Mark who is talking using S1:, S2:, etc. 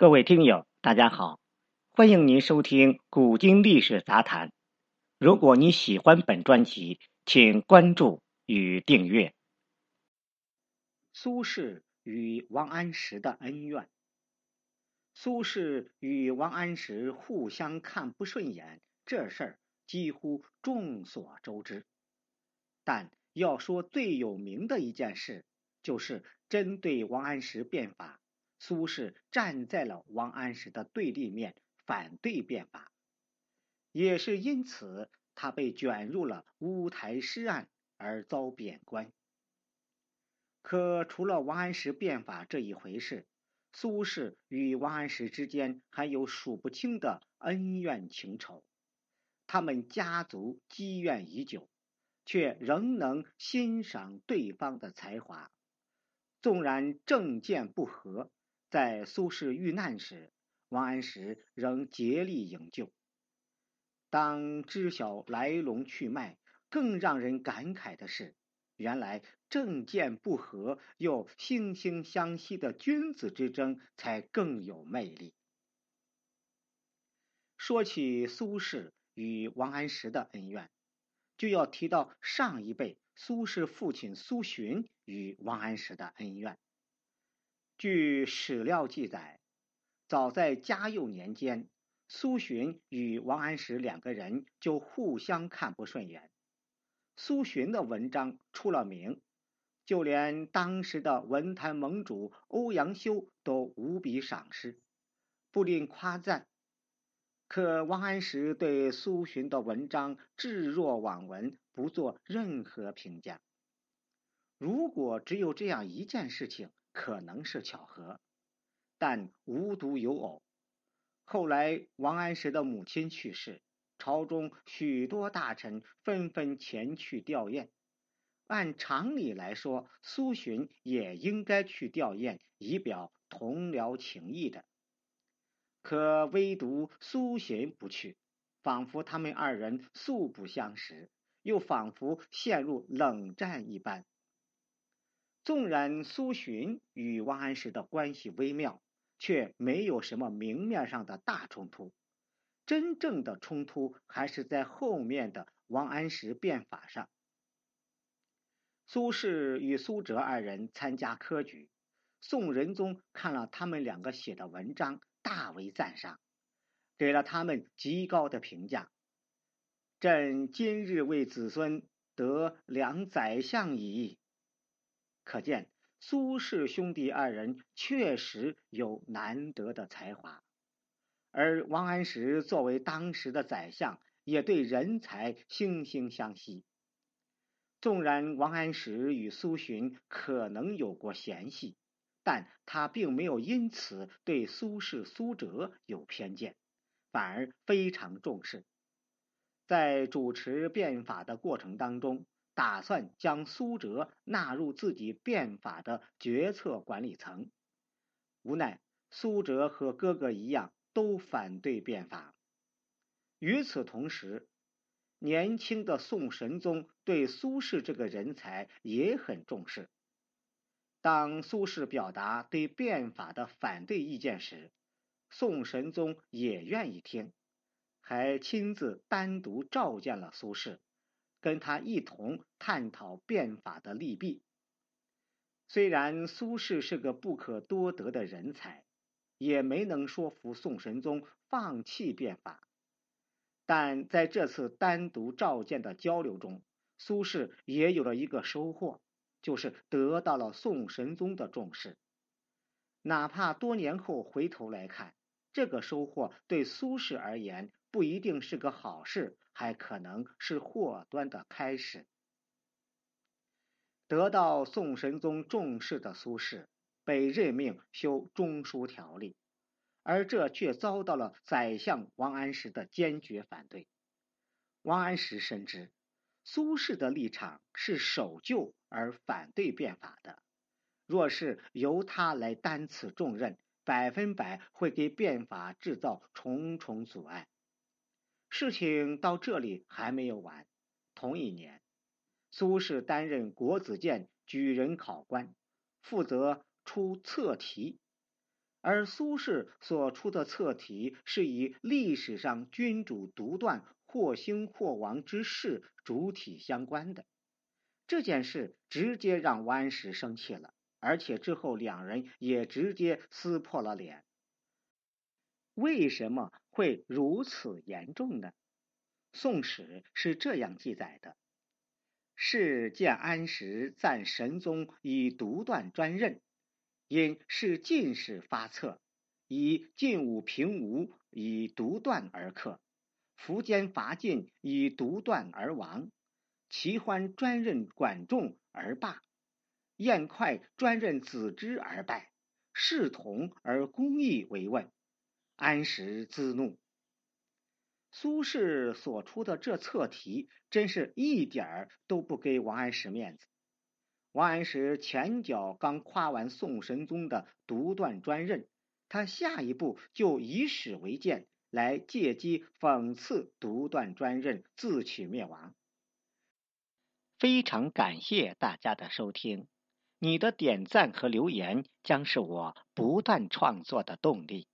S1: 各位听友，大家好，欢迎您收听《古今历史杂谈》。如果你喜欢本专辑，请关注与订阅。苏轼与王安石的恩怨。苏轼与王安石互相看不顺眼，这事儿几乎众所周知。但要说最有名的一件事，就是针对王安石变法。苏轼站在了王安石的对立面，反对变法，也是因此他被卷入了乌台诗案而遭贬官。可除了王安石变法这一回事，苏轼与王安石之间还有数不清的恩怨情仇。他们家族积怨已久，却仍能欣赏对方的才华，纵然政见不合。在苏轼遇难时，王安石仍竭力营救。当知晓来龙去脉，更让人感慨的是，原来政见不合又惺惺相惜的君子之争才更有魅力。说起苏轼与王安石的恩怨，就要提到上一辈苏轼父亲苏洵与王安石的恩怨。据史料记载，早在嘉佑年间，苏洵与王安石两个人就互相看不顺眼。苏洵的文章出了名，就连当时的文坛盟主欧阳修都无比赏识，不吝夸赞。可王安石对苏洵的文章置若罔闻，不做任何评价。如果只有这样一件事情，可能是巧合，但无独有偶。后来王安石的母亲去世，朝中许多大臣纷纷前去吊唁。按常理来说，苏洵也应该去吊唁，以表同僚情谊的。可唯独苏洵不去，仿佛他们二人素不相识，又仿佛陷入冷战一般。纵然苏洵与王安石的关系微妙，却没有什么明面上的大冲突。真正的冲突还是在后面的王安石变法上。苏轼与苏辙二人参加科举，宋仁宗看了他们两个写的文章，大为赞赏，给了他们极高的评价。朕今日为子孙得两宰相矣。可见苏轼兄弟二人确实有难得的才华，而王安石作为当时的宰相，也对人才惺惺相惜。纵然王安石与苏洵可能有过嫌隙，但他并没有因此对苏轼、苏辙有偏见，反而非常重视。在主持变法的过程当中。打算将苏辙纳入自己变法的决策管理层，无奈苏辙和哥哥一样都反对变法。与此同时，年轻的宋神宗对苏轼这个人才也很重视。当苏轼表达对变法的反对意见时，宋神宗也愿意听，还亲自单独召见了苏轼。跟他一同探讨变法的利弊。虽然苏轼是个不可多得的人才，也没能说服宋神宗放弃变法，但在这次单独召见的交流中，苏轼也有了一个收获，就是得到了宋神宗的重视。哪怕多年后回头来看，这个收获对苏轼而言不一定是个好事。还可能是祸端的开始。得到宋神宗重视的苏轼，被任命修中书条例，而这却遭到了宰相王安石的坚决反对。王安石深知苏轼的立场是守旧而反对变法的，若是由他来担此重任，百分百会给变法制造重重阻碍。事情到这里还没有完。同一年，苏轼担任国子监举人考官，负责出测题。而苏轼所出的测题是以历史上君主独断或兴或亡之事主体相关的。这件事直接让王安石生气了，而且之后两人也直接撕破了脸。为什么会如此严重呢？《宋史》是这样记载的：是建安时赞神宗以独断专任，因是进士发策，以晋武平吴以独断而克，苻坚伐晋以独断而亡。齐欢专任管仲而罢，晏快专任子之而败，视同而公义为问，安石自怒。苏轼所出的这测题，真是一点儿都不给王安石面子。王安石前脚刚夸完宋神宗的独断专任，他下一步就以史为鉴，来借机讽刺独断专任，自取灭亡。非常感谢大家的收听，你的点赞和留言将是我不断创作的动力。